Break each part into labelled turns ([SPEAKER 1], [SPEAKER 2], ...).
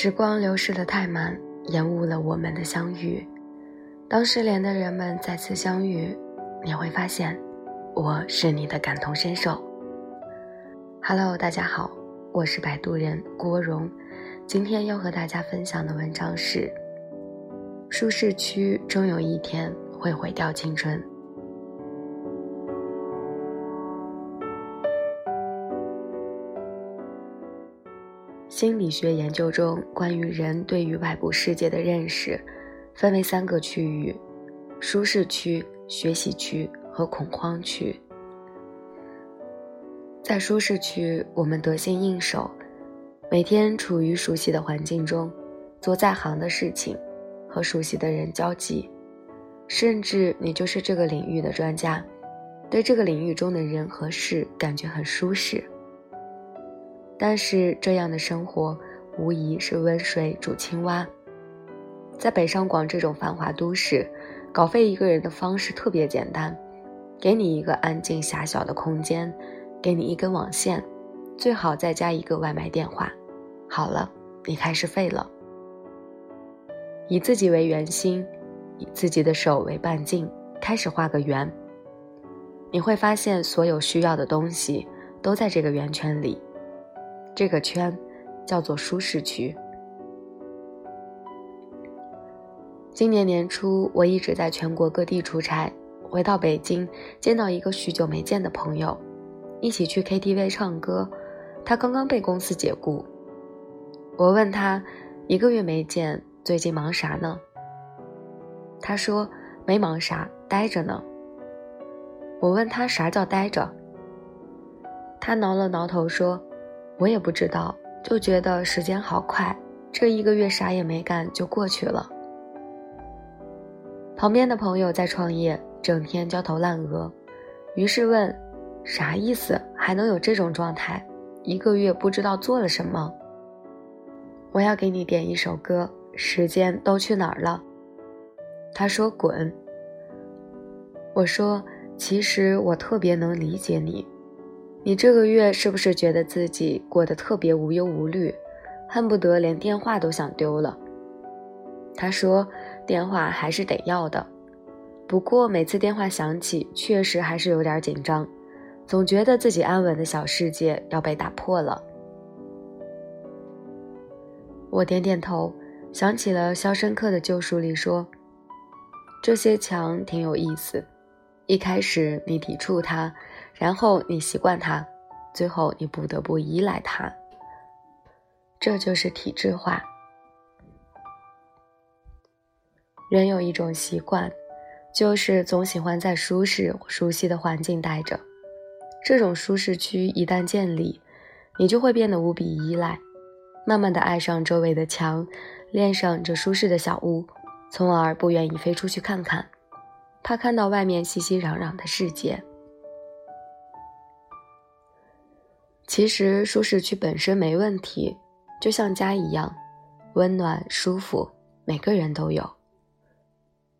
[SPEAKER 1] 时光流逝的太慢，延误了我们的相遇。当失联的人们再次相遇，你会发现，我是你的感同身受。Hello，大家好，我是摆渡人郭荣，今天要和大家分享的文章是：舒适区终有一天会毁掉青春。心理学研究中，关于人对于外部世界的认识，分为三个区域：舒适区、学习区和恐慌区。在舒适区，我们得心应手，每天处于熟悉的环境中，做在行的事情，和熟悉的人交际，甚至你就是这个领域的专家，对这个领域中的人和事感觉很舒适。但是这样的生活无疑是温水煮青蛙。在北上广这种繁华都市，稿费一个人的方式特别简单：给你一个安静狭小的空间，给你一根网线，最好再加一个外卖电话。好了，你开始废了。以自己为圆心，以自己的手为半径，开始画个圆。你会发现，所有需要的东西都在这个圆圈里。这个圈叫做舒适区。今年年初，我一直在全国各地出差，回到北京，见到一个许久没见的朋友，一起去 KTV 唱歌。他刚刚被公司解雇。我问他，一个月没见，最近忙啥呢？他说没忙啥，待着呢。我问他啥叫待着？他挠了挠头说。我也不知道，就觉得时间好快，这一个月啥也没干就过去了。旁边的朋友在创业，整天焦头烂额，于是问：“啥意思？还能有这种状态？一个月不知道做了什么？”我要给你点一首歌，《时间都去哪儿了》。他说：“滚。”我说：“其实我特别能理解你。”你这个月是不是觉得自己过得特别无忧无虑，恨不得连电话都想丢了？他说：“电话还是得要的，不过每次电话响起，确实还是有点紧张，总觉得自己安稳的小世界要被打破了。”我点点头，想起了《肖申克的救赎》里说：“这些墙挺有意思，一开始你抵触它。”然后你习惯它，最后你不得不依赖它。这就是体制化。人有一种习惯，就是总喜欢在舒适、熟悉的环境待着。这种舒适区一旦建立，你就会变得无比依赖，慢慢的爱上周围的墙，恋上这舒适的小屋，从而不愿意飞出去看看，怕看到外面熙熙攘攘的世界。其实舒适区本身没问题，就像家一样，温暖舒服，每个人都有。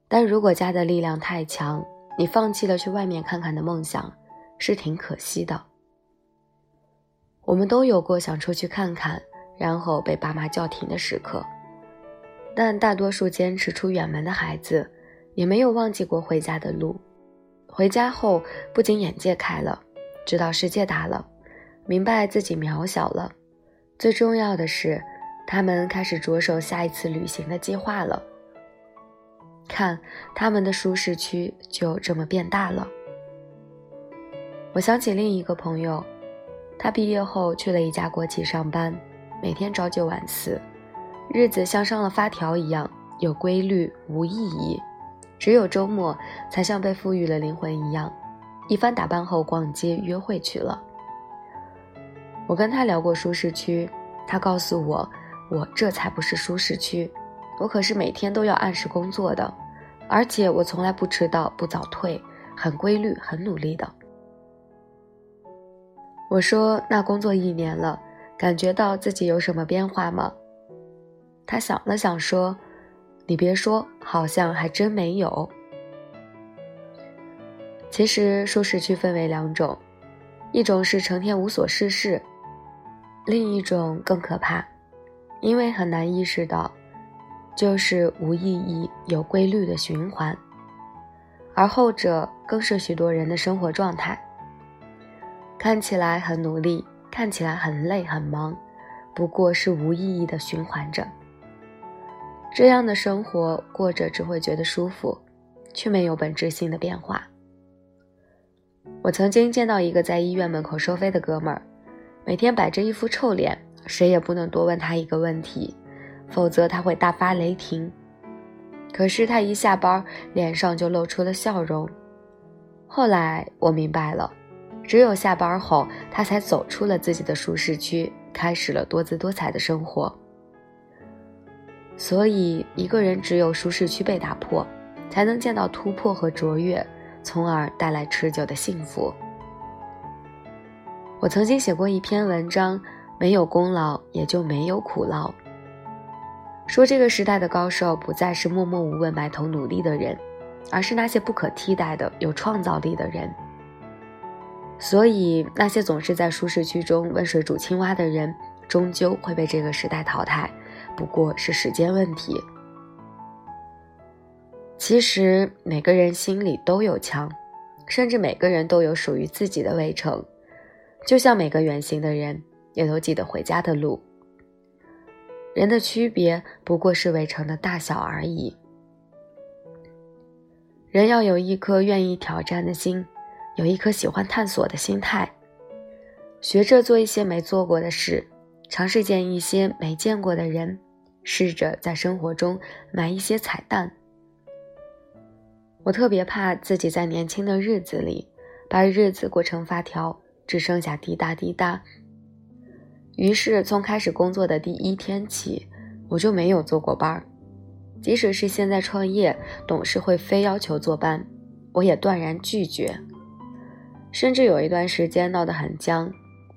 [SPEAKER 1] 但如果家的力量太强，你放弃了去外面看看的梦想，是挺可惜的。我们都有过想出去看看，然后被爸妈叫停的时刻，但大多数坚持出远门的孩子，也没有忘记过回家的路。回家后，不仅眼界开了，知道世界大了。明白自己渺小了，最重要的是，他们开始着手下一次旅行的计划了。看，他们的舒适区就这么变大了。我想起另一个朋友，他毕业后去了一家国企上班，每天朝九晚四，日子像上了发条一样，有规律无意义，只有周末才像被赋予了灵魂一样，一番打扮后逛街约会去了。我跟他聊过舒适区，他告诉我，我这才不是舒适区，我可是每天都要按时工作的，而且我从来不迟到不早退，很规律很努力的。我说那工作一年了，感觉到自己有什么变化吗？他想了想说，你别说，好像还真没有。其实舒适区分为两种，一种是成天无所事事。另一种更可怕，因为很难意识到，就是无意义、有规律的循环，而后者更是许多人的生活状态。看起来很努力，看起来很累很忙，不过是无意义的循环着。这样的生活过着只会觉得舒服，却没有本质性的变化。我曾经见到一个在医院门口收费的哥们儿，每天摆着一副臭脸，谁也不能多问他一个问题，否则他会大发雷霆。可是他一下班，脸上就露出了笑容。后来我明白了，只有下班后，他才走出了自己的舒适区，开始了多姿多彩的生活。所以，一个人只有舒适区被打破，才能见到突破和卓越，从而带来持久的幸福。我曾经写过一篇文章，没有功劳也就没有苦劳。说这个时代的高手不再是默默无闻、埋头努力的人，而是那些不可替代的、有创造力的人。所以，那些总是在舒适区中温水煮青蛙的人，终究会被这个时代淘汰。不过是时间问题。其实每个人心里都有墙，甚至每个人都有属于自己的围城，就像每个远行的人也都记得回家的路。人的区别不过是围城的大小而已。人要有一颗愿意挑战的心，有一颗喜欢探索的心态，学着做一些没做过的事，尝试见一些没见过的人。试着在生活中买一些彩蛋。我特别怕自己在年轻的日子里把日子过成发条，只剩下滴答滴答。于是从开始工作的第一天起，我就没有做过班儿。即使是现在创业，董事会非要求坐班，我也断然拒绝。甚至有一段时间闹得很僵，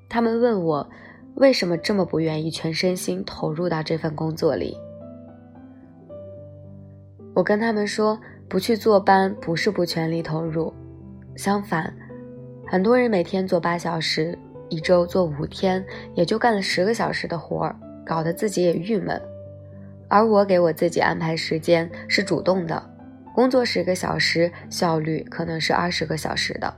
[SPEAKER 1] 他们问我。为什么这么不愿意全身心投入到这份工作里？我跟他们说，不去坐班不是不全力投入，相反，很多人每天做八小时，一周做五天，也就干了十个小时的活儿，搞得自己也郁闷。而我给我自己安排时间是主动的，工作十个小时，效率可能是二十个小时的。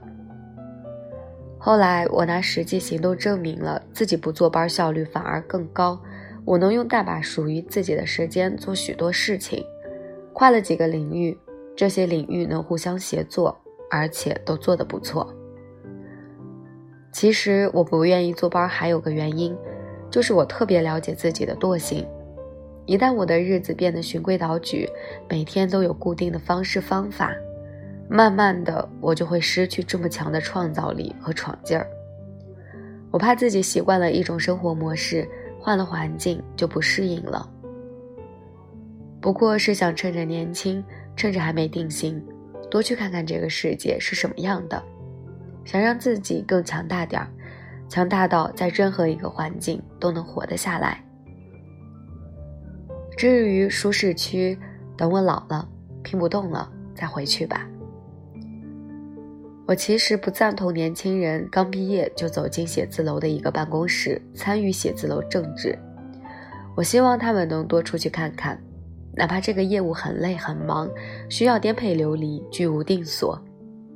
[SPEAKER 1] 后来，我拿实际行动证明了自己不坐班效率反而更高。我能用大把属于自己的时间做许多事情，跨了几个领域，这些领域能互相协作，而且都做得不错。其实我不愿意坐班还有个原因，就是我特别了解自己的惰性。一旦我的日子变得循规蹈矩，每天都有固定的方式方法。慢慢的，我就会失去这么强的创造力和闯劲儿。我怕自己习惯了一种生活模式，换了环境就不适应了。不过是想趁着年轻，趁着还没定型，多去看看这个世界是什么样的，想让自己更强大点儿，强大到在任何一个环境都能活得下来。至于舒适区，等我老了，拼不动了再回去吧。我其实不赞同年轻人刚毕业就走进写字楼的一个办公室参与写字楼政治。我希望他们能多出去看看，哪怕这个业务很累很忙，需要颠沛流离、居无定所，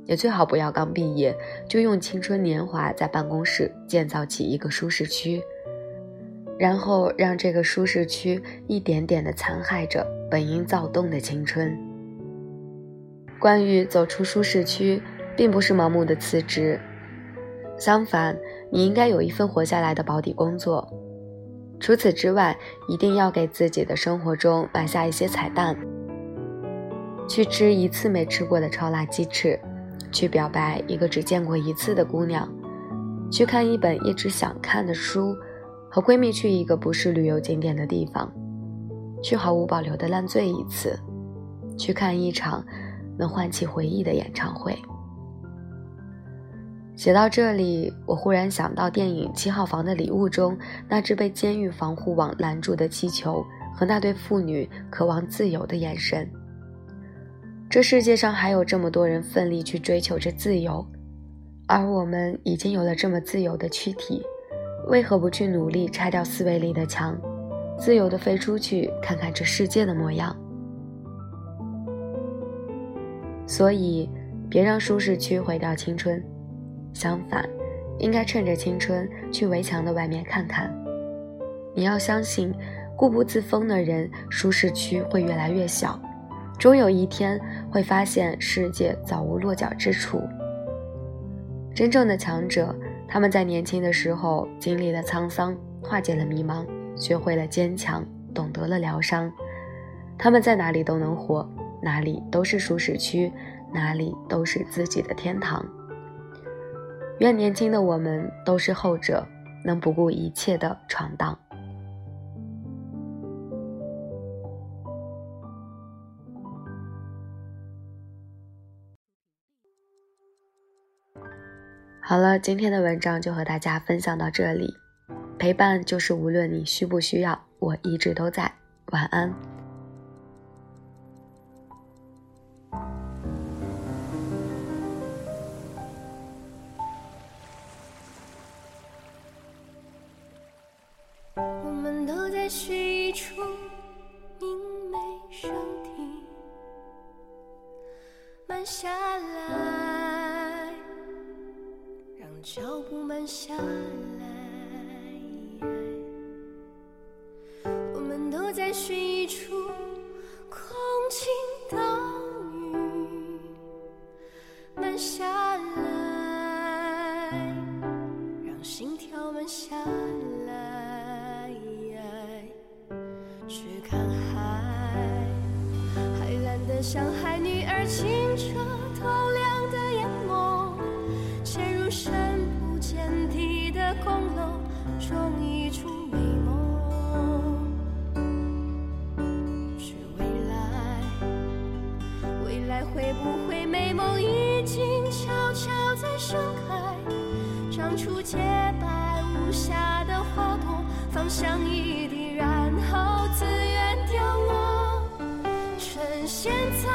[SPEAKER 1] 也最好不要刚毕业就用青春年华在办公室建造起一个舒适区，然后让这个舒适区一点点的残害着本应躁动的青春。关于走出舒适区。并不是盲目的辞职，相反，你应该有一份活下来的保底工作。除此之外，一定要给自己的生活中埋下一些彩蛋：去吃一次没吃过的超辣鸡翅，去表白一个只见过一次的姑娘，去看一本一直想看的书，和闺蜜去一个不是旅游景点的地方，去毫无保留的烂醉一次，去看一场能唤起回忆的演唱会。写到这里，我忽然想到电影《七号房的礼物》中那只被监狱防护网拦住的气球和那对父女渴望自由的眼神。这世界上还有这么多人奋力去追求着自由，而我们已经有了这么自由的躯体，为何不去努力拆掉思维里的墙，自由地飞出去看看这世界的模样。所以，别让舒适区毁掉青春，相反，应该趁着青春去围墙的外面看看。你要相信，固步自封的人，舒适区会越来越小，终有一天会发现世界早无落脚之处。真正的强者，他们在年轻的时候经历了沧桑，化解了迷茫，学会了坚强，懂得了疗伤。他们在哪里都能活，哪里都是舒适区，哪里都是自己的天堂。愿年轻的我们都是后者，能不顾一切的闯荡。好了，今天的文章就和大家分享到这里。陪伴就是无论你需不需要，我一直都在。晚安。
[SPEAKER 2] 空楼中一出美梦，是未来，未来会不会美梦已经悄悄在盛开，长出洁白无瑕的花朵，芳香一地，然后自愿凋落。趁现在，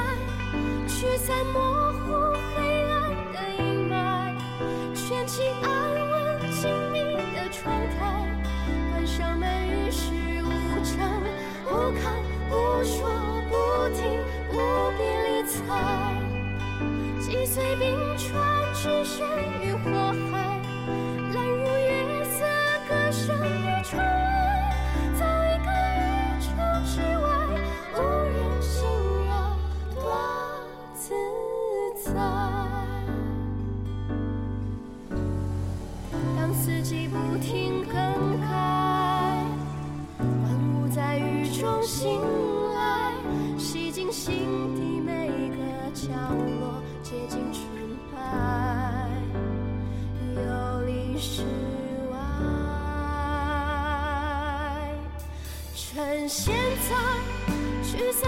[SPEAKER 2] 驱散梦看，不说，不听，不必理睬。击碎冰川，置身于火海，揽入月色，歌声于窗外，造一个宇宙之外，无人侵扰，多自在。现在，驱散